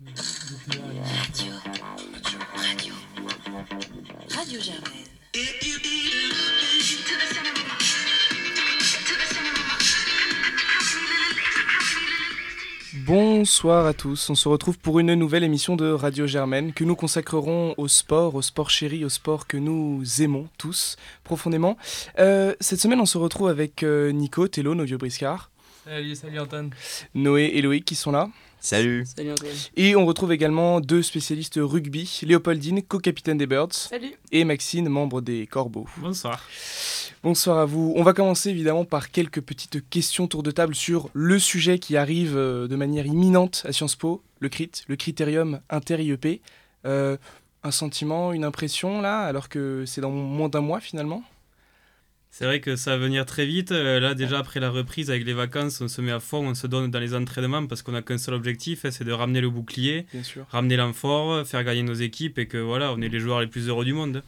Radio. Radio. Radio Germaine. Bonsoir à tous, on se retrouve pour une nouvelle émission de Radio Germaine que nous consacrerons au sport, au sport chéri, au sport que nous aimons tous profondément. Euh, cette semaine on se retrouve avec euh, Nico, Tello, nos vieux briscards. Salut, salut Antoine. Noé et Loïc qui sont là. Salut. Salut Antoine. Et on retrouve également deux spécialistes rugby, Léopoldine, co-capitaine des Birds, Salut. et Maxine, membre des Corbeaux. Bonsoir. Bonsoir à vous. On va commencer évidemment par quelques petites questions tour de table sur le sujet qui arrive euh, de manière imminente à Sciences Po, le CRIT, le critérium inter-IEP. Euh, un sentiment, une impression là, alors que c'est dans moins d'un mois finalement? C'est vrai que ça va venir très vite. Euh, Là, déjà, après la reprise avec les vacances, on se met à fond, on se donne dans les entraînements parce qu'on n'a qu'un seul objectif, hein, c'est de ramener le bouclier, Bien sûr. ramener l'amphore, faire gagner nos équipes et que voilà, on est les joueurs les plus heureux du monde.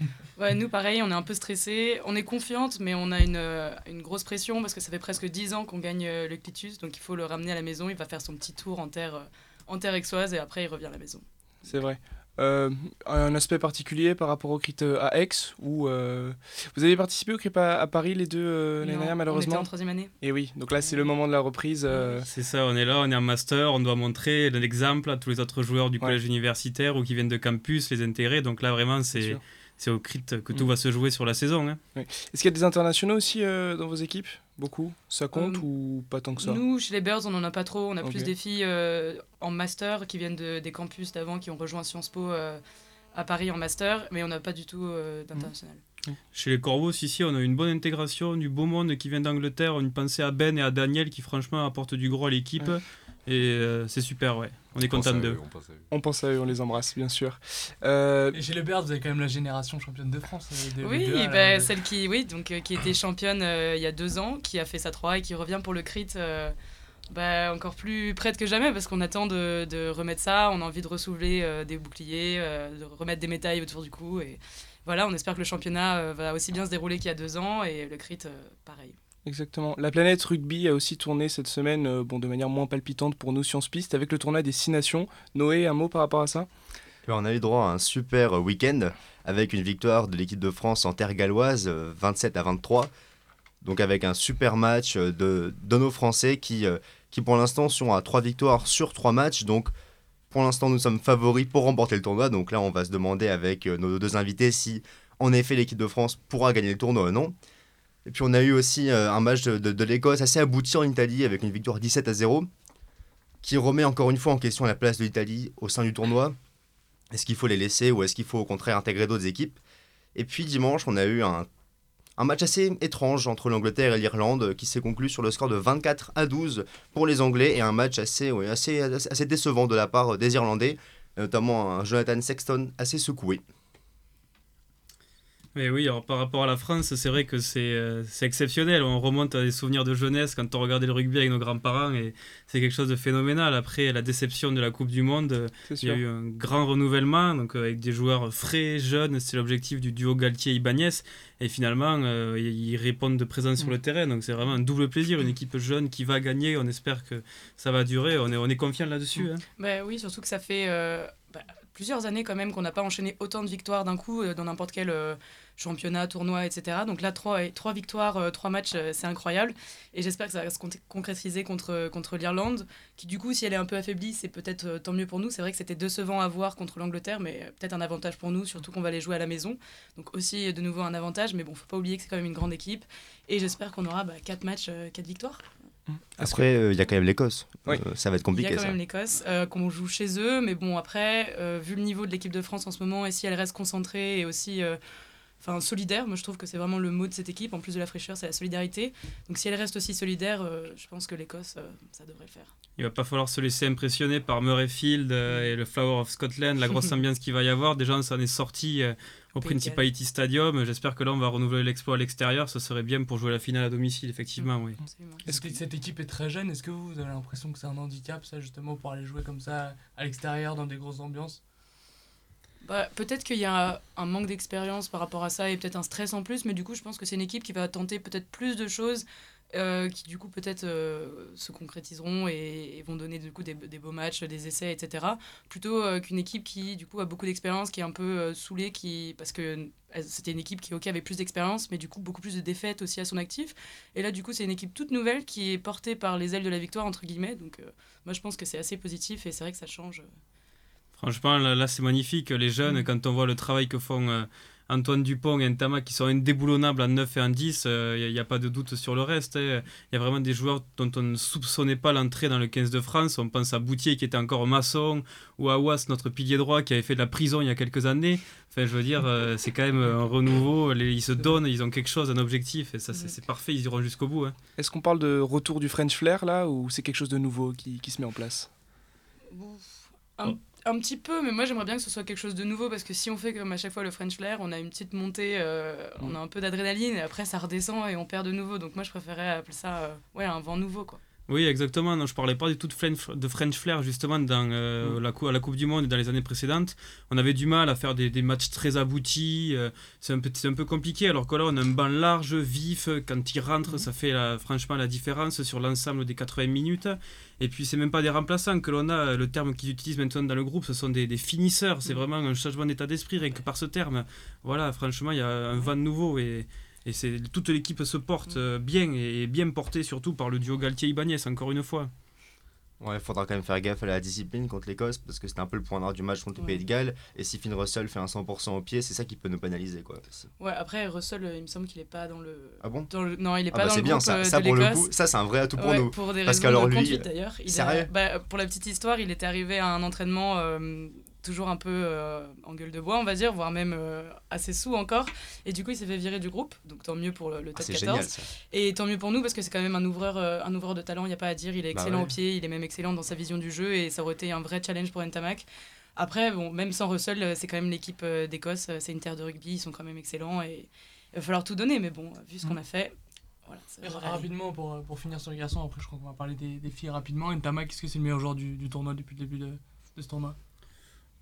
Ouais, nous, pareil, on est un peu stressés. On est confiante, mais on a une, euh, une grosse pression parce que ça fait presque 10 ans qu'on gagne euh, le Clitus. Donc il faut le ramener à la maison. Il va faire son petit tour en terre, en terre aixoise et après il revient à la maison. C'est vrai. Euh, un aspect particulier par rapport au CRIT euh, à Aix ou euh, vous avez participé au CRIT à, à Paris les deux euh, l'année dernière On malheureusement était en troisième année. Et oui, donc là c'est le moment de la reprise. euh, C'est ça, on est là, on est en master, on doit montrer l'exemple à tous les autres joueurs du Ouais. collège universitaire ou qui viennent de campus, les intégrer. Donc là, vraiment, c'est. C'est au crit que tout Mm. va se jouer sur la saison. hein. Est-ce qu'il y a des internationaux aussi euh, dans vos équipes? Beaucoup? Ça compte Euh, ou pas tant que ça? Nous, chez les Birds, on n'en a pas trop. On a plus des filles euh, en master qui viennent de- des campus d'avant, qui ont rejoint Sciences Po euh, à Paris en master, mais on n'a pas du tout euh, d'international. Chez les Corbeaux, ici, on a une bonne intégration, du beau monde qui vient d'Angleterre. On pensait à Ben et à Daniel qui, franchement, apportent du gros à l'équipe. Ouais. Et euh, c'est super, ouais. On est content d'eux. On pense à eux, on les embrasse bien sûr. Euh, Et chez les Birds, vous avez quand même la génération championne de France. euh, Oui, Ligue 2 à la- bah, celle qui, oui, donc, euh, qui était championne euh, il y a deux ans, qui a fait sa 3 et qui revient pour le crit euh, bah, encore plus prête que jamais parce qu'on attend de, de remettre ça, on a envie de ressoulever euh, des boucliers, euh, de remettre des médailles autour du cou. Et voilà, on espère que le championnat euh, va aussi bien se dérouler qu'il y a deux ans et le crit, euh, pareil. Exactement. La planète rugby a aussi tourné cette semaine, euh, bon, de manière moins palpitante pour nous, Science Piste, avec le tournoi des Six Nations. Noé, un mot par rapport à ça? On a eu droit à un super week-end avec une victoire de l'équipe de France en terre galloise, euh, 27 à 23. Donc avec un super match euh, de, nos Français qui, euh, qui pour l'instant sont à 3 victoires sur 3 matchs. Donc pour l'instant nous sommes favoris pour remporter le tournoi. Donc là on va se demander avec euh, nos deux invités si en effet l'équipe de France pourra gagner le tournoi ou non. Et puis on a eu aussi euh, un match de, l'Écosse assez abouti en Italie avec une victoire 17 à 0 qui remet encore une fois en question la place de l'Italie au sein du tournoi. Est-ce qu'il faut les laisser ou est-ce qu'il faut au contraire intégrer d'autres équipes? Et puis dimanche, on a eu un, match assez étrange entre l'Angleterre et l'Irlande euh, qui s'est conclu sur le score de 24 à 12 pour les Anglais et un match assez, assez, assez décevant de la part des Irlandais, notamment un Jonathan Sexton assez secoué. Mais oui, alors par rapport à la France, c'est vrai que c'est euh, c'est exceptionnel. On remonte à des souvenirs de jeunesse quand on regardait le rugby avec nos grands-parents et c'est quelque chose de phénoménal. Après la déception de la Coupe du Monde, il y a eu un grand renouvellement donc euh, avec des joueurs frais, jeunes. C'est l'objectif du duo Galtier-Ibanez. Et finalement, euh, ils répondent de présence sur le terrain. Donc c'est vraiment un double plaisir. Une équipe jeune qui va gagner. On espère que ça va durer. On est, on est confiant là-dessus. hein. Bah oui, surtout que ça fait euh, bah, plusieurs années quand même qu'on n'a pas enchaîné autant de victoires d'un coup dans n'importe quel euh, championnat, tournoi, etc. Donc là, trois, trois victoires, euh, trois matchs, euh, c'est incroyable. Et j'espère que ça va se con- concrétiser contre, contre l'Irlande, qui du coup, si elle est un peu affaiblie, c'est peut-être euh, tant mieux pour nous. C'est vrai que c'était décevant à voir contre l'Angleterre, mais euh, peut-être un avantage pour nous, surtout qu'on va les jouer à la maison. Donc aussi, euh, de nouveau, un avantage. Mais bon, faut pas oublier que c'est quand même une grande équipe. Et j'espère qu'on aura bah, quatre matchs, euh, quatre victoires. Après, euh, il y a quand même l'Écosse. Oui. Euh, ça va être Il y compliqué a quand ça. même l'Écosse, euh, qu'on joue chez eux, mais bon, après, euh, vu le niveau de l'équipe de France en ce moment, et si elle reste concentrée et aussi euh, enfin, solidaire, moi je trouve que c'est vraiment le mot de cette équipe, en plus de la fraîcheur, c'est la solidarité. Donc si elle reste aussi solidaire, euh, je pense que l'Écosse, euh, ça devrait le faire. Il va pas falloir se laisser impressionner par Murrayfield euh, et le Flower of Scotland, la grosse ambiance qu'il va y avoir. Déjà, on s'en est sorti euh, au Principality Stadium. J'espère que là, on va renouveler l'exploit à l'extérieur. Ce serait bien pour jouer la finale à domicile, effectivement. Oui. Est-ce Cette, cette équipe est très jeune? Est-ce que vous avez l'impression que c'est un handicap, ça, justement, pour aller jouer comme ça à l'extérieur dans des grosses ambiances? Bah, peut-être qu'il y a un manque d'expérience par rapport à ça et peut-être un stress en plus, mais du coup, je pense que c'est une équipe qui va tenter peut-être plus de choses euh, qui du coup peut-être euh, se concrétiseront et, vont donner du coup des, beaux matchs, des essais, etc. Plutôt euh, qu'une équipe qui du coup a beaucoup d'expérience, qui est un peu saoulée, qui parce que c'était une équipe qui ok avait plus d'expérience, mais du coup beaucoup plus de défaites aussi à son actif. Et là du coup c'est une équipe toute nouvelle qui est portée par les ailes de la victoire entre guillemets. Donc moi je pense que c'est assez positif et c'est vrai que ça change. Franchement, là, là, c'est magnifique. Les jeunes, Mm. quand on voit le travail que font euh, Antoine Dupont et Ntama, qui sont indéboulonnables en 9 et en 10, il n'y a, pas de doute sur le reste. Il y a vraiment des joueurs dont on ne soupçonnait pas l'entrée dans le 15 de France. On pense à Boutier, qui était encore maçon, ou à Was, notre pilier droit, qui avait fait de la prison il y a quelques années. Enfin, je veux dire, euh, c'est quand même un renouveau. Les- ils se donnent, ils ont quelque chose, un objectif, et ça, c'est c'est parfait. Ils iront jusqu'au bout. hein. Est-ce qu'on parle de retour du French Flair là ou c'est quelque chose de nouveau qui, qui se met en place? Un, un petit peu, mais moi j'aimerais bien que ce soit quelque chose de nouveau parce que si on fait comme à chaque fois le French Flair, on a une petite montée, euh, on a un peu d'adrénaline et après ça redescend et on perd de nouveau. Donc moi je préférais appeler ça euh, ouais, un vent nouveau quoi. Oui, exactement. Non, je parlais pas du tout de French, de French Flair, justement, dans euh, la, cou- à la Coupe du Monde et dans les années précédentes. On avait du mal à faire des, des matchs très aboutis. euh, c'est un, peu- un peu compliqué, alors que là, on a un banc large, vif. Quand il rentre, ça fait la- franchement la différence sur l'ensemble des 80 minutes. Et puis, c'est même pas des remplaçants que l'on a. Le terme qu'ils utilisent maintenant dans le groupe, ce sont des, des finisseurs. C'est vraiment un changement d'état d'esprit, rien que par ce terme. Voilà, franchement, il y a un vent nouveau et. Et c'est toute l'équipe se porte euh, bien et bien portée surtout par le duo Galtier-Ibanez, encore une fois. Ouais, il faudra quand même faire gaffe à la discipline contre l'Écosse parce que c'était un peu le point noir du match contre le Ouais. Pays de Galles. Et si Finn Russell fait un 100% au pied, c'est ça qui peut nous pénaliser. Quoi. C'est- Ouais, après Russell, euh, il me semble qu'il est pas dans le. Ah bon? dans le- Non, il est Ah pas bah dans c'est le bien groupe ça. euh, Ça pour le coup, ça c'est un vrai atout pour Ouais, nous. Pour des Parce raisons qu'alors, de lui, conduite d'ailleurs. Il sérieux? a- bah, Pour la petite histoire, il était arrivé à un entraînement euh, toujours un peu euh, en gueule de bois, on va dire, voire même euh, assez sous encore. Et du coup, il s'est fait virer du groupe. Donc tant mieux pour le, le Ah, top c'est 14. génial ça. Et tant mieux pour nous parce que c'est quand même un ouvreur, euh, un ouvreur de talent, il n'y a pas à dire. Il est Bah excellent ouais. au pied, il est même excellent dans sa vision du jeu et ça aurait été un vrai challenge pour Ntamak. Après, bon, même sans Russell, c'est quand même l'équipe d'Écosse, c'est une terre de rugby, ils sont quand même excellents et il va falloir tout donner. Mais bon, vu ce qu'on a fait, voilà. Et rapidement, pour, pour finir sur les garçons, après je crois qu'on va parler des, des filles rapidement. Ntama, qu'est-ce que c'est le meilleur joueur du, du tournoi depuis le début de, de ce tournoi?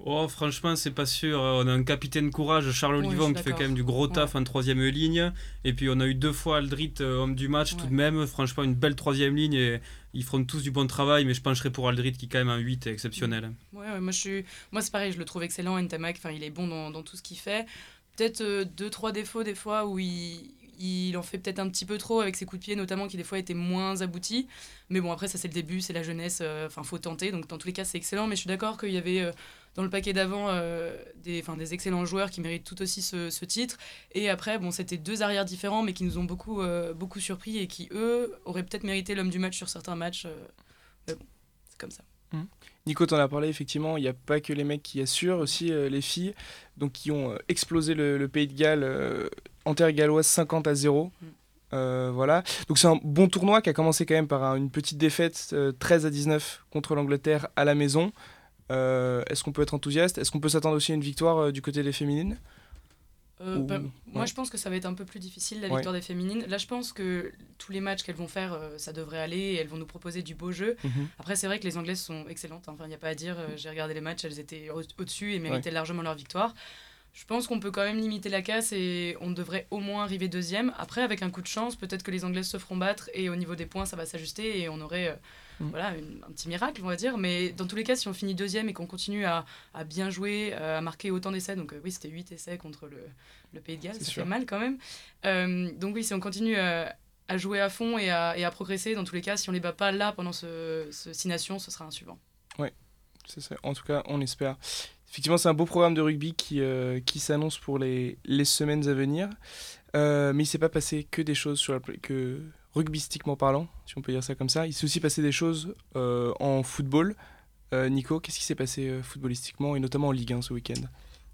Oh, franchement, c'est pas sûr. On a un capitaine courage, Charles Ouais, Olivon, qui fait quand même du gros taf en troisième ligne. Et puis, on a eu deux fois Aldrit, euh, homme du match, tout de même. Franchement, une belle troisième ligne. Et ils feront tous du bon travail, mais je pencherai pour Aldrit, qui, quand même, en 8 est exceptionnel. Ouais, ouais, moi, je suis... moi c'est pareil, je le trouve excellent, Ntamak. Il est bon dans, dans tout ce qu'il fait. Peut-être euh, deux, trois défauts des fois où il, il en fait peut-être un petit peu trop avec ses coups de pied, notamment qui des fois étaient moins aboutis. Mais bon, après, ça c'est le début, c'est la jeunesse, euh, enfin, faut tenter. Donc, dans tous les cas, c'est excellent. Mais je suis d'accord qu'il y avait euh, dans le paquet d'avant euh, des, des excellents joueurs qui méritent tout aussi ce, ce titre. Et après, bon, c'était deux arrières différents, mais qui nous ont beaucoup, euh, beaucoup surpris et qui, eux, auraient peut-être mérité l'homme du match sur certains matchs. euh, mais bon, c'est comme ça. Nico, t'en as parlé, effectivement, il n'y a pas que les mecs qui assurent, aussi euh, les filles, donc qui ont explosé le, le Pays de Galles en terre galloise 50 à 0. Mm. Euh, voilà. Donc c'est un bon tournoi qui a commencé quand même par un- une petite défaite euh, 13 à 19 contre l'Angleterre à la maison. Euh, Est-ce qu'on peut être enthousiaste? Est-ce qu'on peut s'attendre aussi à une victoire euh, du côté des féminines? Euh, bah, Moi, je pense que ça va être un peu plus difficile, la Ouais. victoire des féminines. Là, je pense que tous les matchs qu'elles vont faire, euh, ça devrait aller et elles vont nous proposer du beau jeu. Après, c'est vrai que les Anglaises sont excellentes. hein. Enfin, il n'y a pas à dire. euh, J'ai regardé les matchs, elles étaient au- au-dessus et méritaient largement leur victoire. Je pense qu'on peut quand même limiter la casse et on devrait au moins arriver deuxième. Après, avec un coup de chance, peut-être que les Anglaises se feront battre et au niveau des points, ça va s'ajuster et on aurait Mm. voilà, une- un petit miracle, on va dire. Mais dans tous les cas, si on finit deuxième et qu'on continue à, à bien jouer, euh, à marquer autant d'essais, donc euh, oui, c'était 8 essais contre le, le Pays de Galles, C'est ça sûr. fait mal quand même. Euh, donc oui, si on continue à jouer à fond et à, et à progresser, dans tous les cas, si on les bat pas là pendant ce, ce Six Nations, ce sera un suivant. C'est ça. En tout cas, on espère. Effectivement, c'est un beau programme de rugby qui, euh, qui s'annonce pour les, les semaines à venir. Euh, mais il s'est pas passé que des choses sur la, que rugbystiquement parlant, si on peut dire ça comme ça. Il s'est aussi passé des choses euh, en football. Euh, Nico, qu'est-ce qui s'est passé euh, footballistiquement et notamment en Ligue 1 ce week-end?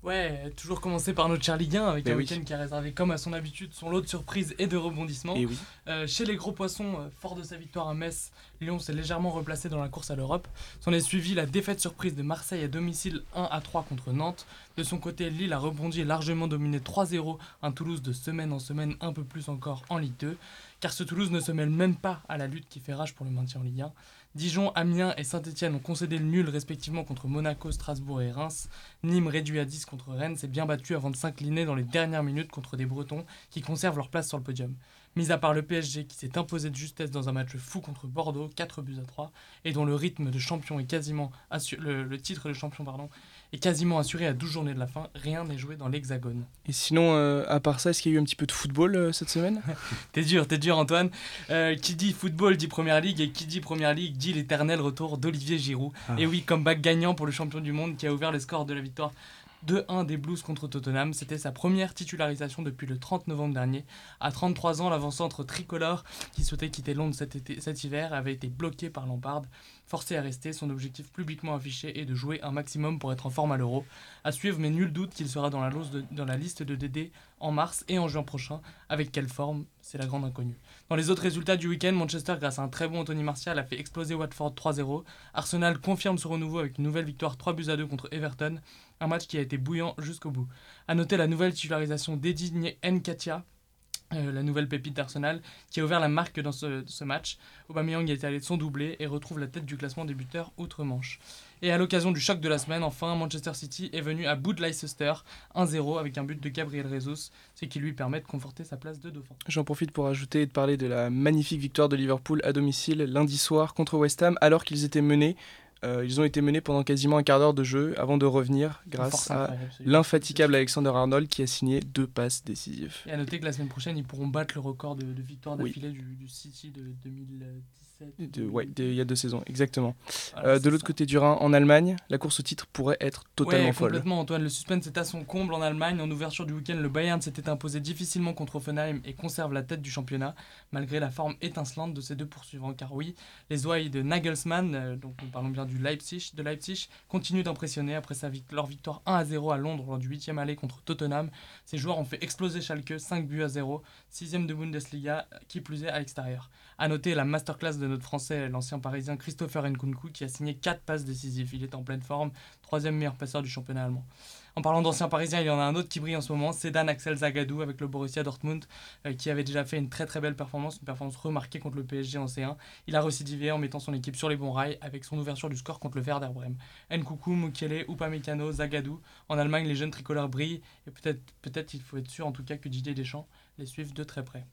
Ouais, toujours commencer par notre cher Ligue 1 avec un oui. week-end qui a réservé comme à son habitude son lot de surprises et de rebondissements. Et oui. Euh, chez les gros poissons, fort de sa victoire à Metz, Lyon s'est légèrement replacé dans la course à l'Europe. S'en est suivi la défaite surprise de Marseille à domicile 1 à 3 contre Nantes. De son côté, Lille a rebondi et largement dominé 3-0 un Toulouse de semaine en semaine, un peu plus encore en Ligue 2. Car ce Toulouse ne se mêle même pas à la lutte qui fait rage pour le maintien en Ligue 1. Dijon, Amiens et Saint-Etienne ont concédé le nul respectivement contre Monaco, Strasbourg et Reims. Nîmes, réduit à 10 contre Rennes, s'est bien battu avant de s'incliner dans les dernières minutes contre des Bretons qui conservent leur place sur le podium. Mis à part le PSG qui s'est imposé de justesse dans un match fou contre Bordeaux, 4 buts à 3, et dont le rythme de champion est quasiment le titre de champion pardon, est quasiment assuré à 12 journées de la fin, rien n'est joué dans l'hexagone. Et sinon, euh, à part ça, est-ce qu'il y a eu un petit peu de football euh, cette semaine? T'es dur, t'es dur Antoine. Euh, qui dit football dit Première Ligue, et qui dit Première Ligue dit l'éternel retour d'Olivier Giroud. Ah. Et oui, comeback gagnant pour le champion du monde qui a ouvert les scores de la victoire 2-1 des Blues contre Tottenham. C'était sa première titularisation depuis le 30 novembre dernier. À 33 ans, l'avant-centre tricolore qui souhaitait quitter Londres cet, été- cet hiver avait été bloqué par Lampard. Forcé à rester, son objectif publiquement affiché est de jouer un maximum pour être en forme à l'Euro. À suivre, mais nul doute qu'il sera dans la, liste de DD en mars et en juin prochain. Avec quelle forme? C'est la grande inconnue. Dans les autres résultats du week-end, Manchester, grâce à un très bon Anthony Martial, a fait exploser Watford 3-0. Arsenal confirme ce renouveau avec une nouvelle victoire 3 buts à 2 contre Everton. Un match qui a été bouillant jusqu'au bout. A noter la nouvelle titularisation d'Eddie Nkatia, euh, la nouvelle pépite d'Arsenal, qui a ouvert la marque dans ce, ce match. Aubameyang est allé de son doublé et retrouve la tête du classement des buteurs outre-Manche. Et à l'occasion du choc de la semaine, enfin, Manchester City est venu à bout de Leicester 1-0 avec un but de Gabriel Jesus, ce qui lui permet de conforter sa place de dauphin. J'en profite pour ajouter et de parler de la magnifique victoire de Liverpool à domicile lundi soir contre West Ham, alors qu'ils étaient menés. Euh, ils ont été menés pendant quasiment un quart d'heure de jeu avant de revenir grâce à l'infatigable Alexander Arnold qui a signé deux passes décisives. Et à noter que la semaine prochaine, ils pourront battre le record de, de victoires Oui. d'affilée du, du City de 2017. De- ouais, de- il y a deux saisons, exactement. Voilà, Euh, de l'autre côté du Rhin, en Allemagne, la course au titre pourrait être totalement ouais, folle. complètement Antoine, le suspense est à son comble en Allemagne. En ouverture du week-end, le Bayern s'était imposé difficilement contre Offenheim et conserve la tête du championnat, malgré la forme étincelante de ses deux poursuivants. Car oui, les ouailles de Nagelsmann, euh, donc nous parlons bien du Leipzig, de Leipzig, continuent d'impressionner après sa vic- leur victoire 1 à 0 à Londres lors du 8e aller contre Tottenham. Ces joueurs ont fait exploser Schalke 5 buts à 0, 6e de Bundesliga, qui plus est à l'extérieur. À noter la masterclass de notre français, l'ancien parisien Christopher Nkunku, qui a signé 4 passes décisives. Il est en pleine forme, troisième meilleur passeur du championnat allemand. En parlant d'anciens parisiens, il y en a un autre qui brille en ce moment, Sedan Axel Zagadou avec le Borussia Dortmund, euh, qui avait déjà fait une très très belle performance, une performance remarquée contre le PSG en C1. Il a récidivé en mettant son équipe sur les bons rails avec son ouverture du score contre le Werder Bremen. Nkunku, Mukele, Upamecano, Zagadou. En Allemagne, les jeunes tricolores brillent et peut-être peut-être il faut être sûr en tout cas que Didier Deschamps les suive de très près.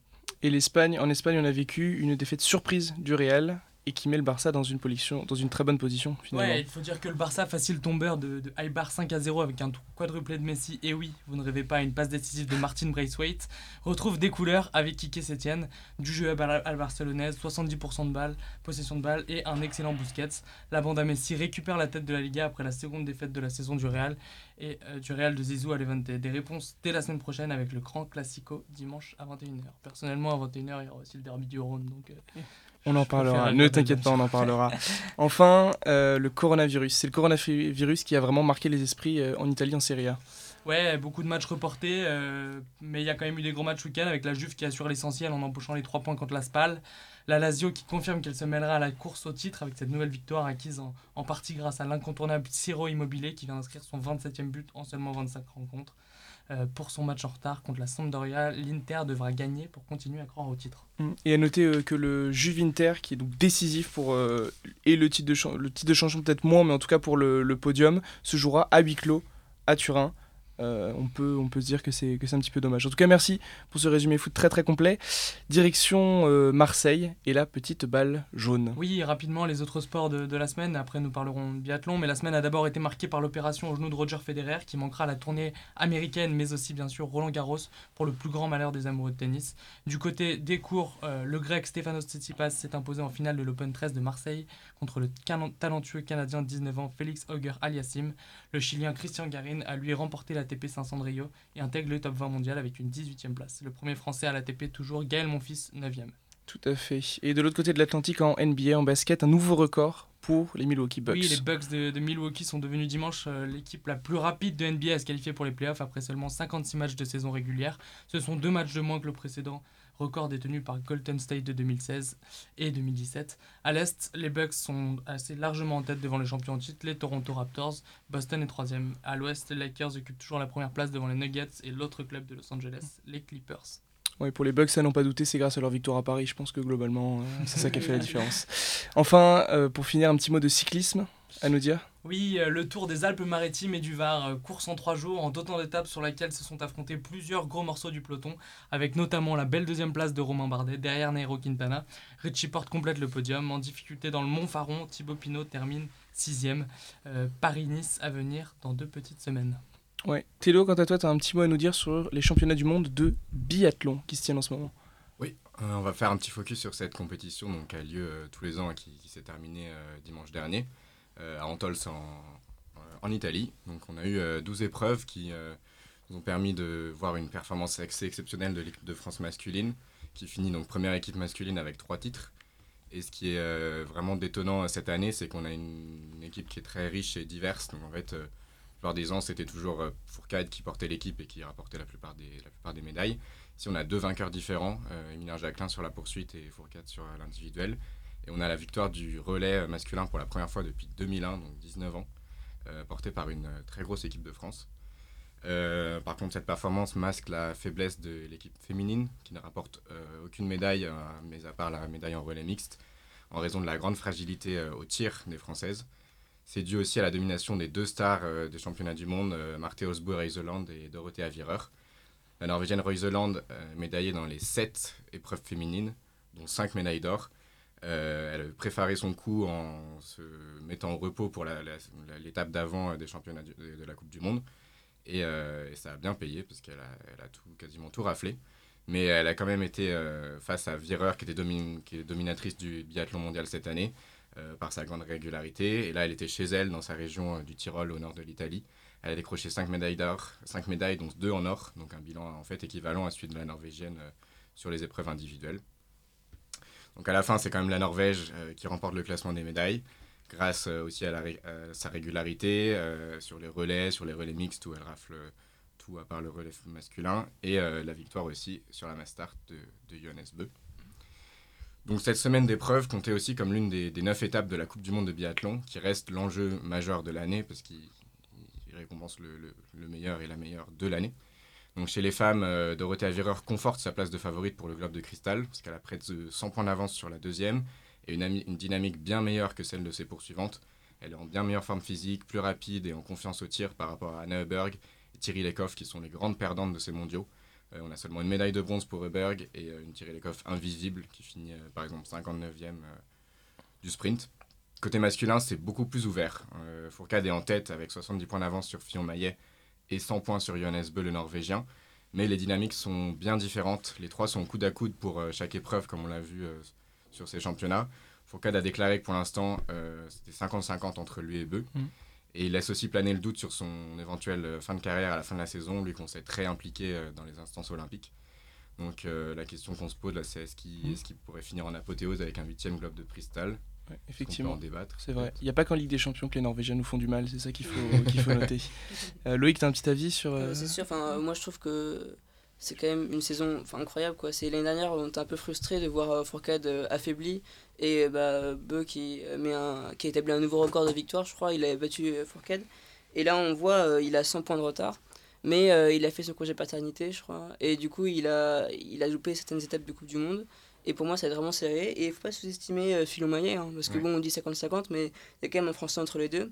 Et l'Espagne, en Espagne, on a vécu une défaite surprise du Real et qui met le Barça dans une, position, dans une très bonne position finalement. Ouais, il faut dire que le Barça, facile tombeur de, de Eibar 5 à 0 avec un quadruplé de Messi, et oui, vous ne rêvez pas, une passe décisive de Martin Braithwaite, retrouve des couleurs avec Kike Setien, du jeu à la barcelonaise, 70% de balles, possession de balles et un excellent Busquets. La bande à Messi récupère la tête de la Liga après la seconde défaite de la saison du Real et euh, du Real de Zizou à Levante. Des réponses dès la semaine prochaine avec le grand Classico dimanche à 21h. Personnellement, à 21h, il y aura aussi le derby du Rhône, donc euh, On en parlera, ne t'inquiète pas, on en parlera. Enfin, euh, le coronavirus. C'est le coronavirus qui a vraiment marqué les esprits euh, en Italie en Serie A. Ouais, beaucoup de matchs reportés, euh, mais il y a quand même eu des gros matchs week-end avec la Juve qui assure l'essentiel en empochant les 3 points contre la Spal. La Lazio qui confirme qu'elle se mêlera à la course au titre avec cette nouvelle victoire acquise en, en partie grâce à l'incontournable Ciro Immobilier qui vient d'inscrire son 27e but en seulement 25 rencontres. Euh, pour son match en retard contre la Sampdoria, l'Inter devra gagner pour continuer à croire au titre. Et à noter euh, que le Juve Inter, qui est donc décisif pour euh, et le titre de de champion peut-être moins, mais en tout cas pour le, le podium, se jouera à huis clos à Turin. Euh, on, peut, on peut se dire que c'est un petit peu dommage. En tout cas, merci pour ce résumé foot très très complet. Direction euh, Marseille et la petite balle jaune. Oui, rapidement, les autres sports de, la semaine. Après, nous parlerons de biathlon. Mais la semaine a d'abord été marquée par l'opération au genou de Roger Federer, qui manquera la tournée américaine, mais aussi, bien sûr, Roland Garros, pour le plus grand malheur des amoureux de tennis. Du côté des cours, euh, le grec Stefanos Tsitsipas s'est imposé en finale de l'Open 13 de Marseille contre le talentueux Canadien de 19 ans Félix Auger Aliassime. Le Chilien Christian Garin a lui remporté l'ATP 500 de Rio et intègre le top 20 mondial avec une 18e place. Le premier français à l'ATP, toujours Gaël Monfils, 9e. Tout à fait. Et de l'autre côté de l'Atlantique, en NBA, en basket, un nouveau record pour les Milwaukee Bucks. Oui, les Bucks de, de Milwaukee sont devenus dimanche euh, l'équipe la plus rapide de NBA à se qualifier pour les playoffs après seulement 56 matchs de saison régulière. Ce sont deux matchs de moins que le précédent record détenu par Golden State de 2016 et 2017. À l'Est, les Bucks sont assez largement en tête devant les champions en titre, les Toronto Raptors. Boston est troisième. À l'Ouest, les Lakers occupent toujours la première place devant les Nuggets et l'autre club de Los Angeles, les Clippers. Ouais, pour les Bucks, ça n'ont pas douté, c'est grâce à leur victoire à Paris. Je pense que globalement, euh, c'est ça qui a fait la différence. Enfin, euh, pour finir, un petit mot de cyclisme à nous dire. Oui, euh, le Tour des Alpes-Maritimes et du Var, euh, course en trois jours, en d'autant d'étapes sur laquelle se sont affrontés plusieurs gros morceaux du peloton, avec notamment la belle deuxième place de Romain Bardet derrière Nairo Quintana. Richie Porte complète le podium. En difficulté dans le Mont Faron, Thibaut Pinot termine sixième. Euh, Paris-Nice à venir dans deux petites semaines. Ouais. Thélo, quant à toi, tu as un petit mot à nous dire sur les championnats du monde de biathlon qui se tiennent en ce moment. Oui, euh, on va faire un petit focus sur cette compétition donc, qui a lieu euh, tous les ans et qui, qui s'est terminée euh, dimanche dernier euh, à Antols en, euh, Italie. Donc on a eu euh, 12 épreuves qui euh, nous ont permis de voir une performance assez exceptionnelle de l'équipe de France masculine qui finit donc première équipe masculine avec trois titres. Et ce qui est euh, vraiment détonnant euh, cette année, c'est qu'on a une, équipe qui est très riche et diverse. Donc en fait, euh, plupart des ans, c'était toujours euh, Fourcade qui portait l'équipe et qui rapportait la plupart des, médailles. Ici, on a deux vainqueurs différents, euh, Émilien Jacquelin sur la poursuite et Fourcade sur euh, l'individuel. Et on a la victoire du relais euh, masculin pour la première fois depuis 2001, donc 19 ans, euh, portée par une euh, très grosse équipe de France. Par contre, cette performance masque la faiblesse de l'équipe féminine, qui ne rapporte aucune médaille, mais à part la médaille en relais mixte, en raison de la grande fragilité au tir des Françaises. C'est dû aussi à la domination des deux stars des championnats du monde, Marthe Osbo Reuseland et Dorothée Avireur. La Norvégienne Reuseland, médaillée dans les 7 épreuves féminines, dont 5 médailles d'or. Euh, elle a préparé son coup en se mettant au repos pour l'étape d'avant euh, des championnats de, la Coupe du Monde. Et, euh, et ça a bien payé parce qu'elle a, tout, quasiment tout raflé. Mais elle a quand même été face à Vireur, qui, était dominatrice du biathlon mondial cette année, par sa grande régularité. Et là, elle était chez elle, dans sa région du Tyrol, au nord de l'Italie. Elle a décroché 5 médailles d'or, 5 médailles, dont 2 en or, donc un bilan en fait équivalent à celui de la Norvégienne sur les épreuves individuelles. Donc à la fin, c'est quand même la Norvège euh, qui remporte le classement des médailles, grâce euh, aussi à, à sa régularité euh, sur les relais, sur les relais mixtes où elle rafle tout à part le relais masculin, et euh, la victoire aussi sur la Mastart de, Johannes Bö. Donc cette semaine d'épreuves comptait aussi comme l'une des, neuf étapes de la Coupe du Monde de biathlon, qui reste l'enjeu majeur de l'année, parce qu'il il récompense le meilleur et la meilleure de l'année. Donc chez les femmes, euh, Dorothée Avireur conforte sa place de favorite pour le Globe de Cristal, parce qu'elle a près de 100 points d'avance sur la deuxième, et une, ami- une dynamique bien meilleure que celle de ses poursuivantes. Elle est en bien meilleure forme physique, plus rapide et en confiance au tir par rapport à Anna Heuberg et Thierry Lecoff, qui sont les grandes perdantes de ces mondiaux. Euh, on a seulement une médaille de bronze pour Heuberg et euh, une Thierry Lecoff invisible, qui finit euh, par exemple 59e euh, du sprint. Côté masculin, c'est beaucoup plus ouvert. Fourcade est en tête avec 70 points d'avance sur Fillon Maillet et 100 points sur Johannes Bö, le Norvégien. Mais les dynamiques sont bien différentes. Les trois sont coude à coude pour euh, chaque épreuve, comme on l'a vu euh, sur ces championnats. Fourcade a déclaré que pour l'instant, euh, c'était 50-50 entre lui et Beu. Mhm. Et il laisse aussi planer le doute sur son éventuelle fin de carrière à la fin de la saison, lui qu'on sait très impliqué dans les instances olympiques. Donc euh, la question qu'on se pose là, c'est est-ce qu'il Mhm. est-ce qu'il pourrait finir en apothéose avec un huitième globe de cristal Ouais, On peut effectivement. en débattre. C'est vrai. Il n'y a pas qu'en Ligue des Champions que les Norvégiens nous font du mal, c'est ça qu'il faut, qu'il faut noter. Euh, Loïc, tu as un petit avis sur. euh, Euh, c'est sûr, enfin, euh, moi je trouve que c'est quand même une saison enfin, incroyable. quoi. C'est l'année dernière, on était un peu frustré de voir euh, Fourcade euh, affaibli et bah, Beu qui, met un, qui a établi un nouveau record de victoire, je crois. Il a battu Fourcade. Et là, on voit, euh, il a 100 points de retard. Mais euh, il a fait son congé paternité, je crois. Et du coup, il a, il a loupé certaines étapes de Coupe du Monde. Et pour moi, ça va être vraiment serré. Et il ne faut pas sous-estimer euh, Maillet, hein, parce que Ouais. bon, on dit 50-50, mais il y a quand même un Français entre les deux.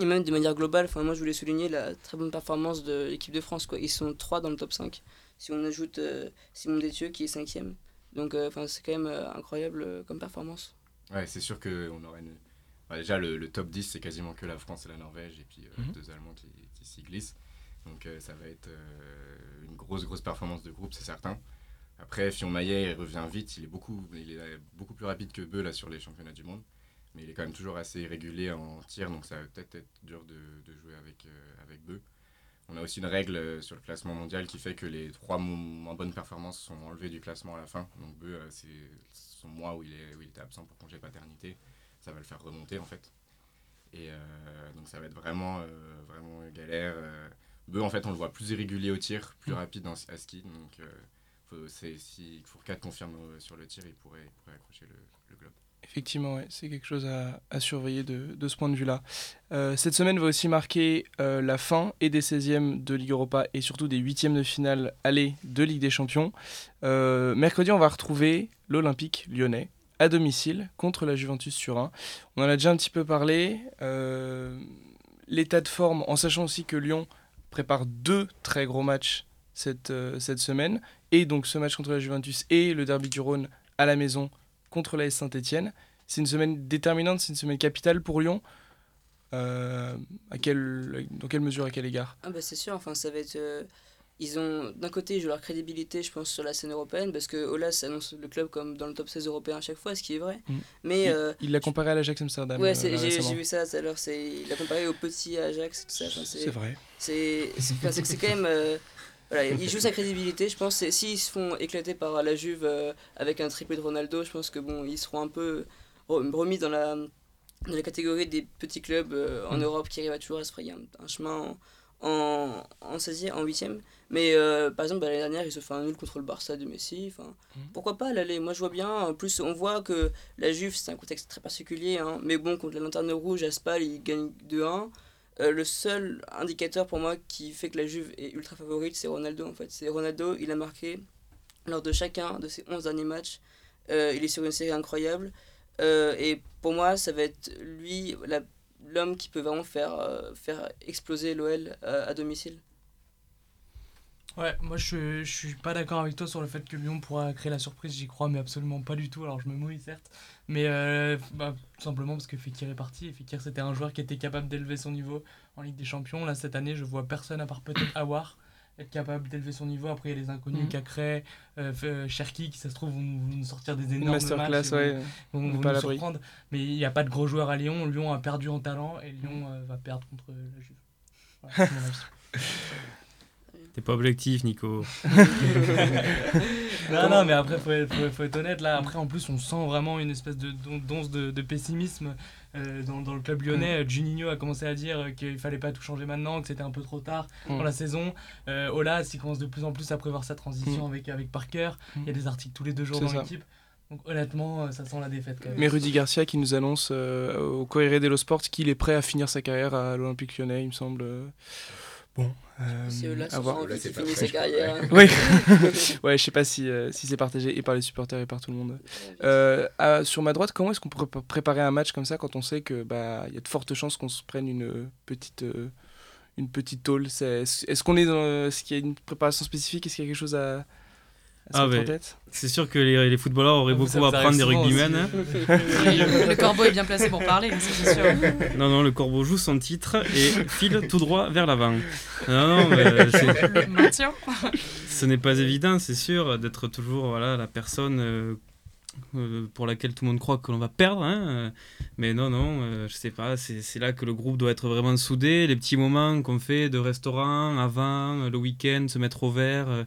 Et même de manière globale, enfin, moi je voulais souligner la très bonne performance de l'équipe de France. Quoi. Ils sont trois dans le top 5. Si on ajoute euh, Simon Détieux qui est cinquième. Donc euh, enfin, c'est quand même euh, incroyable euh, comme performance. Ouais, c'est sûr qu'on aurait une... bah, déjà, le, le top 10, c'est quasiment que la France et la Norvège, et puis euh, Mhm. deux Allemands qui, qui s'y glissent. Donc euh, ça va être euh, une grosse, grosse performance de groupe, c'est certain. Après, Fion Maillet, il revient vite, il est, beaucoup, il est beaucoup plus rapide que Beu là, sur les championnats du monde. Mais il est quand même toujours assez irrégulier en tir, donc ça va peut-être être dur de, de jouer avec, euh, avec Beu. On a aussi une règle euh, sur le classement mondial qui fait que les trois mo- moins bonnes performances sont enlevées du classement à la fin. Donc Beu, euh, c'est son mois où il, est, où il était absent pour congé paternité. Ça va le faire remonter en fait. Et euh, donc ça va être vraiment, vraiment galère. Beu, en fait, on le voit plus irrégulier au tir, plus rapide en, à ski. Donc c'est- si Fourcade confirme euh, sur le tir, il pourrait, accrocher le, globe. Effectivement, ouais, c'est quelque chose à, surveiller de, ce point de vue-là. Euh, cette semaine va aussi marquer euh, la fin et des 16e de Ligue Europa et surtout des 8e de finale aller de Ligue des Champions. Mercredi, on va retrouver l'Olympique lyonnais à domicile contre la Juventus Turin. On en a déjà un petit peu parlé. l'état de forme, en sachant aussi que Lyon prépare deux très gros matchs cette semaine, et donc ce match contre la Juventus et le derby du Rhône à la maison contre la Saint-Etienne. C'est une semaine déterminante, c'est une semaine capitale pour Lyon. Euh, à quel, dans quelle mesure, à quel égard? Ah bah c'est sûr, enfin ça va être... euh, ils ont d'un côté ils jouent leur crédibilité je pense sur la scène européenne parce que Olas annonce le club comme dans le top 16 européen à chaque fois, ce qui est vrai. Mm. Mais Il- euh, l'a comparé à l'Ajax Amsterdam. ouais, euh, j'ai vu ça tout à l'heure, il a comparé au petit Ajax tout ça. enfin, C'est vrai. C'est c'est quand même. Voilà, il joue sa crédibilité, je pense. S'ils se font éclater par la Juve euh, avec un triplé de Ronaldo, je pense que bon, ils seront un peu re- remis dans la, dans la catégorie des petits clubs euh, en Mm. Europe qui arrivent à toujours à se frayer un, un chemin en, en, en 16e, en 8e. Mais euh, par exemple, bah, l'année dernière, ils se font un nul contre le Barça de Messi. Enfin, Mm. Pourquoi pas l'aller? Moi, je vois bien. En plus, on voit que la Juve, c'est un contexte très particulier. hein. Mais bon, contre la Lanterne Rouge, à Spal, ils gagnent 2-1. Euh, le seul indicateur pour moi qui fait que la Juve est ultra favorite, c'est Ronaldo en fait. C'est Ronaldo, il a marqué lors de chacun de ses 11 derniers matchs. Euh, il est sur une série incroyable. Euh, et pour moi, ça va être lui, l'homme qui peut vraiment faire, faire exploser l'OL à domicile. Ouais, moi je, je suis pas d'accord avec toi sur le fait que Lyon pourra créer la surprise, j'y crois, mais absolument pas du tout. Alors je me mouille certes, mais euh, bah, tout simplement parce que Fekir est parti. Et Fekir c'était un joueur qui était capable d'élever son niveau en Ligue des Champions. Là cette année, je vois personne à part peut-être Awar être capable d'élever son niveau. Après il y a les inconnus, Mhm. Cacré, euh, euh, Cherki qui ça se trouve vont vont nous sortir des énormes masterclass, matchs. vont- ouais. nous surprendre. Mais il n'y a pas de gros joueurs à Lyon. Lyon a perdu en talent et Lyon euh, va perdre contre la Juve. Voilà. T'es pas objectif, Nico. Non, non, mais après, faut être, faut, faut être honnête. Là, après, en plus, on sent vraiment une espèce de d'once de, de pessimisme euh, dans, dans le club lyonnais. Juninho a commencé à dire euh, qu'il fallait pas tout changer maintenant, que c'était un peu trop tard Mm. dans la saison. Euh, Olas, il commence de plus en plus à prévoir sa transition avec, avec Parker. Il y a des articles tous les deux jours dans l'équipe. Donc, honnêtement, euh, ça sent la défaite quand même. Mais Rudy Garcia qui nous annonce euh, au Corriere dello Sport qu'il est prêt à finir sa carrière à l'Olympique lyonnais, il me semble. Bon, euh, C'est Olas à qui a voir. envie Olas, c'est qu'il pas finisse très, sa je crois, carrière. Oui, ouais, je sais pas si, euh, si c'est partagé et par les supporters et par tout le monde. Euh, à- sur ma droite, comment est-ce qu'on pourrait préparer un match comme ça quand on sait que bah il y a de fortes chances qu'on se prenne une euh, petite euh, une petite tôle? C'est- Est-ce qu'on est dans est-ce qu'il y a une préparation spécifique? Est-ce qu'il y a quelque chose à, Ah, en ouais. tête C'est sûr que les, les footballeurs auraient Ah, beaucoup à apprendre des rugbymen. Le corbeau est bien placé pour parler, c'est sûr. Non, non, le corbeau joue son titre et file tout droit vers l'avant. Non, non, mais c'est- Le maintien. ce n'est pas évident, c'est sûr, d'être toujours voilà, la personne euh, euh, pour laquelle tout le monde croit que l'on va perdre. hein, Mais non, non, euh, je sais pas, c'est c'est là que le groupe doit être vraiment soudé. Les petits moments qu'on fait de restaurant avant, le week-end, se mettre au vert. euh,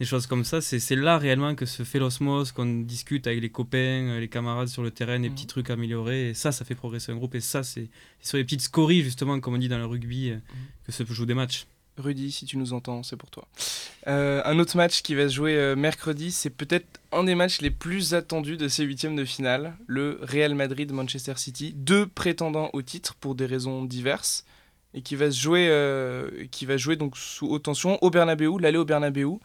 des choses comme ça, c'est là réellement que se fait l'osmose, qu'on discute avec les copains, euh, les camarades sur le terrain, les Mhm. petits trucs améliorés, et ça, ça fait progresser un groupe, et ça, c'est sur les petites scories, justement, comme on dit dans le rugby, euh, que se jouent des matchs. Rudy, si tu nous entends, c'est pour toi. Euh, un autre match qui va se jouer euh, mercredi, c'est peut-être un des matchs les plus attendus de ces huitièmes de finale, le Real Madrid-Manchester City, deux prétendants au titre pour des raisons diverses, et qui va se jouer, euh, qui va jouer donc sous haute tension au Bernabeu, l'aller au Bernabeu,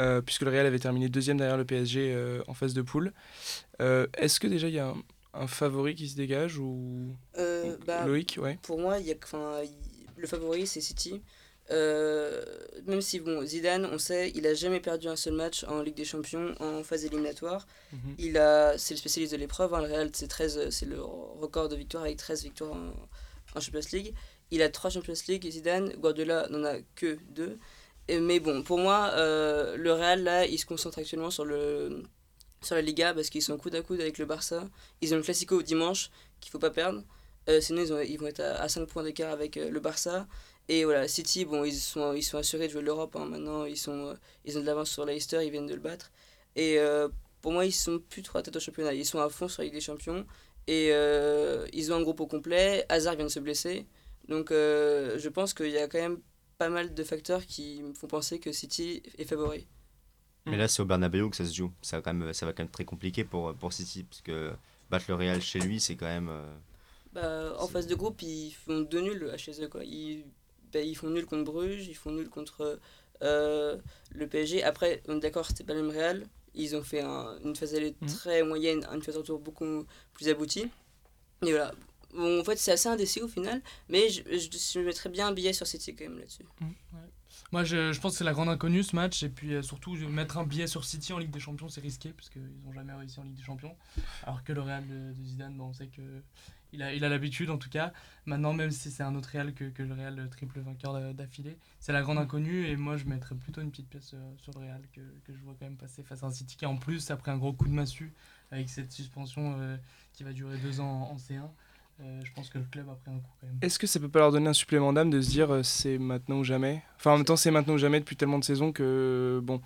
euh, puisque le Real avait terminé deuxième derrière le PSG euh, en phase de poule. Euh, Est-ce que déjà il y a un, un favori qui se dégage ou bah, Loïc, ouais. pour moi, y a, le favori, c'est City. Même si bon, Zidane, on sait, il a jamais perdu un seul match en Ligue des Champions en phase éliminatoire. Mhm. Il a, c'est le spécialiste de l'épreuve. hein, le Real, c'est 13, c'est le record de victoires avec 13 victoires en, en Champions League. Il a 3 Champions League. Zidane, Guardiola n'en a que 2. Mais bon, pour moi, euh, le Real là, il se concentre actuellement sur le sur la Liga parce qu'ils sont coude à coude avec le Barça. Ils ont le Classico dimanche qu'il faut pas perdre. Euh, sinon, ils, ont- ils vont être à, à 5 points d'écart avec euh, le Barça. Et voilà, City, bon, ils sont, ils sont assurés de jouer l'Europe. hein. Maintenant, ils, sont, ils ont de l'avance sur Leicester, ils viennent de le battre. Et pour moi, ils sont plus trop à tête au championnat. Ils sont à fond sur la Ligue des Champions. Et ils ont un groupe au complet. Hazard vient de se blesser. Donc, je pense qu'il y a quand même pas mal de facteurs qui me font penser que City est favori. Mais là, c'est au Bernabeu que ça se joue. Ça va quand même, ça va quand même très compliqué pour, pour City, parce que battre le Real chez lui, c'est quand même. euh, Bah, en phase de groupe, ils font deux nuls à chez eux. Quoi. Ils, bah, ils font nul contre Bruges, ils font nul contre euh, le PSG. Après, on est d'accord, c'était pas le même Real. Ils ont fait un- une phase allée Mhm. très moyenne, une phase retour beaucoup plus aboutie. Et voilà, En fait, c'est assez indécis au final, mais je, mettrais bien un billet sur City quand même là-dessus. Moi, je, pense que c'est la grande inconnue ce match. Et puis euh, surtout, mettre un billet sur City en Ligue des Champions, c'est risqué, parce qu'ils n'ont jamais réussi en Ligue des Champions. Alors que le Real de, Zidane, on sait que il a il a l'habitude en tout cas. Maintenant, même si c'est un autre Real que, que le Real triple vainqueur d'a- d'affilée, c'est la grande inconnue. Et moi, je mettrais plutôt une petite pièce euh, sur le Real que, que je vois quand même passer face à un City qui, en plus, après un gros coup de massue avec cette suspension euh, qui va durer deux ans en C1, euh, je pense que le club a pris un coup quand même. Est-ce que ça peut pas leur donner un supplément d'âme de se dire euh, c'est maintenant ou jamais? Enfin, en même temps, c'est maintenant ou jamais depuis tellement de saisons que bon.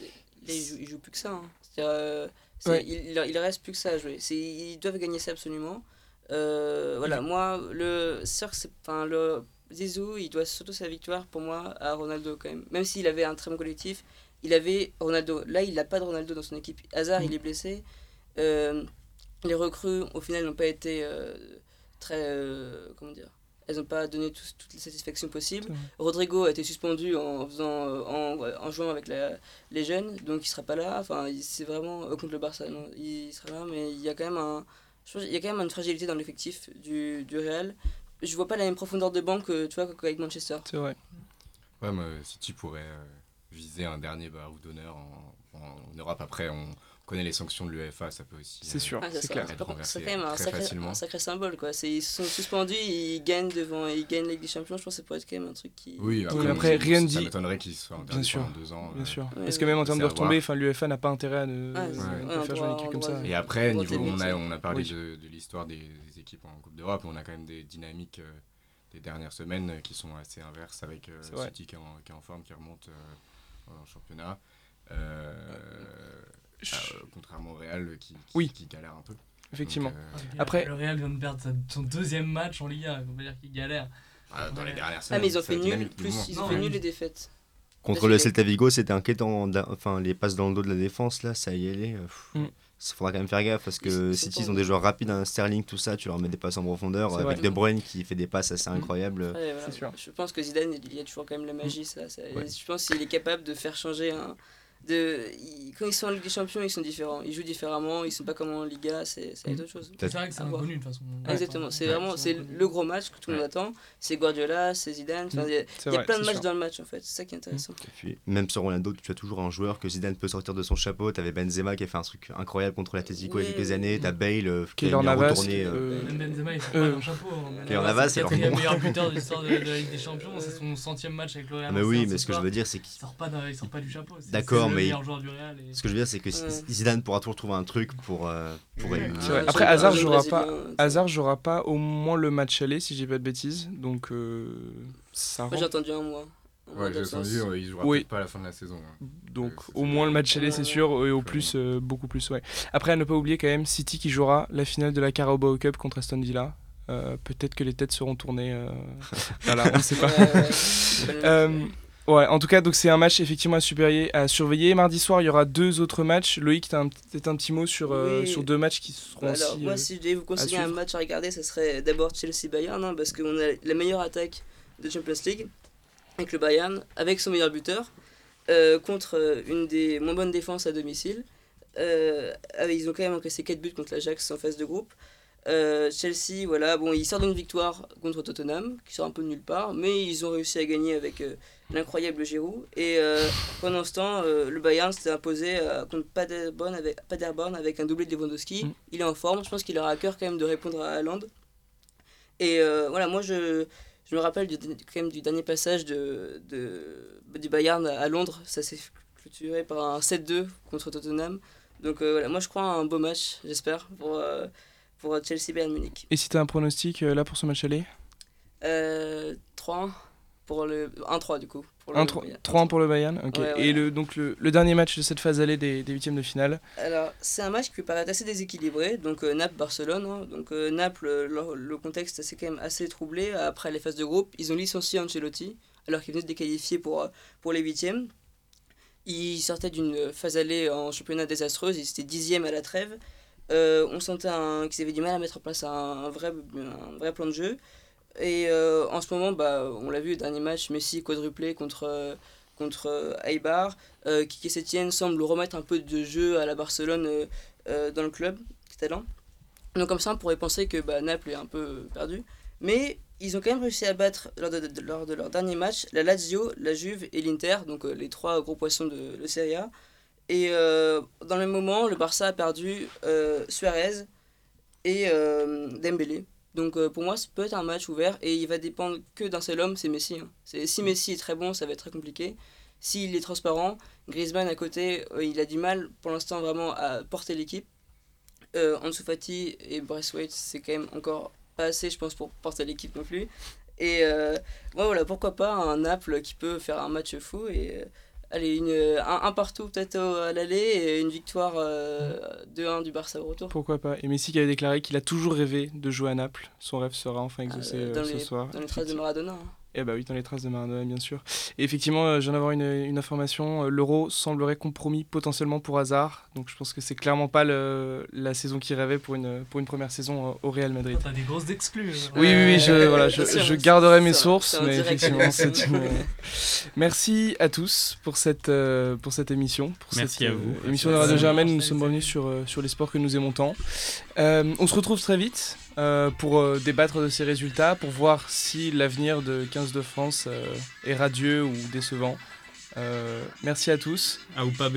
Là, ils jouent, ils jouent plus que ça. hein. Euh, Ouais. il, il, reste plus que ça à jouer. Ils doivent gagner ça absolument. Euh, voilà, moi, le c'est- enfin, le Zizou, il doit surtout sa victoire pour moi à Ronaldo quand même. Même s'il avait un très bon collectif, il avait Ronaldo. Là, il n'a pas de Ronaldo dans son équipe. Hazard, Mm. il est blessé. Les recrues, au final, n'ont pas été euh, très. euh, comment dire Elles n'ont pas donné tous- toutes les satisfactions possibles. Rodrigo a été suspendu en, faisant, euh, en, en jouant avec la, les jeunes, donc il sera pas là. Enfin, c'est vraiment euh, contre le Barça, non, il sera là, mais il y a quand même un, il y a quand même une fragilité dans l'effectif du, du Real. Je vois pas la même profondeur de banc que tu vois qu'avec Manchester. C'est vrai. Ouais, moi, City pourrait viser un dernier barreau d'honneur en, en- en Europe. Après, on connaît les sanctions de l'UEFA, ça peut aussi. C'est euh, sûr, Ah, c'est clair. c'est quand même un sacré, facilement. un sacré symbole quoi. C'est- Ils sont suspendus, ils gagnent devant, ils gagnent la Ligue des Champions. Je pense que ça pourrait être quand même un truc qui. Oui, Oui, après, après, ça- rien ne Ça dit- m'étonnerait qu'ils soient en Bien sûr, deux ans. Bien euh, sûr. Ouais, Parce que même en termes de retombées, enfin, l'UEFA n'a pas intérêt à ne, Ouais, ouais, faire jouer une équipe comme ça. Et après, niveau, on, a, on a parlé Oui. de, de l'histoire des, des équipes en Coupe d'Europe. On a quand même des dynamiques euh, des dernières semaines euh, qui sont assez inverses avec euh. City qui est, en, qui est en forme, qui remonte euh, en championnat. Euh, Je- euh, contrairement au Real euh, qui, qui, Oui. qui galère un peu. Effectivement. Donc, euh, Après- le Real vient de perdre son deuxième match en Ligue 1, on va dire qu'il galère. ah, dans les dernières Ah, semaines. mais ils ont fait nul, plus ils Non, ont fait nul les défaites. Contre le. Celta Vigo, c'était inquiétant. Enfin, les passes dans le dos de la défense, là, ça y allait. Il Mm. faudra quand même faire gaffe parce que City, ils ont des joueurs rapides, un Sterling, tout ça. Tu leur mets des passes en profondeur avec vrai. De Bruyne qui fait des passes assez incroyables. Ouais, voilà. C'est sûr. Je pense que Zidane, il y a toujours quand même la magie. Ça, ça- Ouais. Je pense qu'il est capable de faire changer un. De... Quand ils sont en Ligue des Champions, ils sont différents. Ils jouent différemment, ils sont pas comme en Liga, c'est c'est Mm. autre chose. C'est vrai que c'est inconnu de toute façon. Exactement, c'est Ouais, vraiment c'est le gros match que tout le monde attend. C'est Guardiola, c'est Zidane. Enfin, Il y a, C'est il y a vrai, plein de matchs sûr. dans le match en fait, c'est ça qui est intéressant. Et puis, même sur Ronaldo, tu as toujours un joueur que Zidane peut sortir de son chapeau. Tu avais Benzema qui a fait un truc incroyable contre l'Atletico il y a Oui, quelques oui. années. Tu as Bale euh, qui a Keylor mis un Navas, retourné. Même Benzema, il sort Euh, pas chapeau. hein. Keylor Benzema, Navas, c'est le meilleur buteur de l'histoire de, la Ligue des Champions. C'est son centième match avec. Ah, mais en oui, C1 mais ce que je veux dire, c'est Il qu'il sort pas, du chapeau. D'accord, mais- meilleur joueur du Real. et- Ce que je veux dire, c'est que Ouais. Zidane pourra toujours trouver un truc pour, euh, pour Ouais. Ouais, Après, Hazard jouera pas- Hazard jouera pas au moins le match aller, si j'ai pas de bêtises. Donc, euh, ça rend- j'ai entendu un mois. Ouais, j'ai entendu, euh, il jouera Oui. peut-être pas à la fin de la saison. hein. Donc, Euh, au moins le match aller, c'est sûr. Et au plus, euh, beaucoup plus, ouais. Après, à ne pas oublier quand même, City qui jouera la finale de la Carabao Cup contre Aston Villa. Euh, Peut-être que les têtes seront tournées. euh, voilà, on ne sait pas. Ouais, en tout cas, donc c'est un match effectivement à surveiller. À surveiller. Mardi soir, il y aura deux autres matchs. Loïc, tu as peut-être un petit mot sur, euh, Oui. sur deux matchs qui seront Bah Alors, aussi. moi, euh, si je devais vous conseiller un match à regarder, ça serait d'abord Chelsea-Bayern, hein, parce qu'on a la meilleure attaque de Champions League, avec le Bayern, avec son meilleur buteur, euh, contre une des moins bonnes défenses à domicile. Ils ont quand même encaissé 4 buts contre l'Ajax en phase de groupe. Euh, Chelsea, voilà, bon, ils sortent d'une victoire contre Tottenham, qui sort un peu de nulle part, mais ils ont réussi à gagner avec euh, l'incroyable Giroud. Et euh, pendant ce temps, euh, le Bayern s'était imposé contre Paderborn avec, Paderborn avec un doublé de Lewandowski. Mm. Il est en forme, je pense qu'il aura à cœur quand même de répondre à Haaland. Et voilà, moi je, je me rappelle du, quand même du dernier passage de, de, du Bayern à Londres. Ça s'est clôturé par un 7-2 contre Tottenham. Donc voilà, moi je crois à un beau match, j'espère, pour, pour Chelsea Bayern Munich. Et si tu as un pronostic euh, là pour ce match aller? Euh, 3 pour le 1-3 du coup. Pour le 1-3 Bayern. 3-1 pour le Bayern. ok. Ouais, Et le, donc le, le dernier match de cette phase allée des, des huitièmes de finale? Alors, c'est un match qui peut paraître assez déséquilibré. Donc, euh, Naples-Barcelone. hein. Donc, euh, Naples, euh, le, le contexte c'est quand même assez troublé. Après les phases de groupe, ils ont licencié Ancelotti, alors qu'il venait de déqualifier pour, pour les huitièmes. Ils sortaient d'une phase allée en championnat désastreuse. Ils étaient dixième à la trêve. Euh, on sentait qu'ils avaient du mal à mettre en place un, vrai, un vrai plan de jeu. Et euh, en ce moment, bah, on l'a vu, le dernier match, Messi quadruplé contre, euh, contre euh, Eibar. Euh, Kike Setien semble remettre un peu de jeu à la Barcelone euh, euh, dans le club catalan. Donc comme ça, on pourrait penser que bah, Naples est un peu perdu. Mais ils ont quand même réussi à battre, lors de, lors de leur dernier match, la Lazio, la Juve et l'Inter, donc euh, les trois gros poissons de, de Serie A. Et euh, dans le même moment, le Barça a perdu euh, Suarez et euh, Dembélé. Donc pour moi, ça peut être un match ouvert et il va dépendre que d'un seul homme, c'est Messi. hein. Si Messi est très bon, ça va être très compliqué. S'il est transparent, Griezmann à côté, il a du mal pour l'instant vraiment à porter l'équipe. Euh, Fati et Braithwaite, c'est quand même encore pas assez, je pense, pour porter l'équipe non plus. Et voilà, pourquoi pas un Naples qui peut faire un match fou et allez, une, un, un partout peut-être à l'aller et une victoire euh, 2-1 du Barça au retour. Pourquoi pas Et Messi qui avait déclaré qu'il a toujours rêvé de jouer à Naples. Son rêve sera enfin exaucé Euh, euh, dans, ce les, soir. dans les traces de Maradona. hein. Eh bah oui, dans les traces de Maradona, bien sûr. Et effectivement, euh, je viens d'avoir une, une information. euh, L'euro semblerait compromis potentiellement pour hasard. Donc je pense que c'est clairement pas le- la saison qu'il rêvait pour une, pour une première saison euh, au Real Madrid. T'as des grosses exclus. euh. Oui, oui, oui, je, voilà, je, garderai mes sources, mais effectivement, c'est une... euh, Merci à tous pour cette, euh, pour cette émission. Pour Merci cette, à vous. émission de. Radio Germaine, nous sommes revenus sur, euh, sur les sports que nous aimons tant. Euh, on se retrouve très vite euh, pour euh, débattre de ces résultats, pour voir si l'avenir de 15 de France euh, est radieux ou décevant. Merci à tous. Ah ou pas.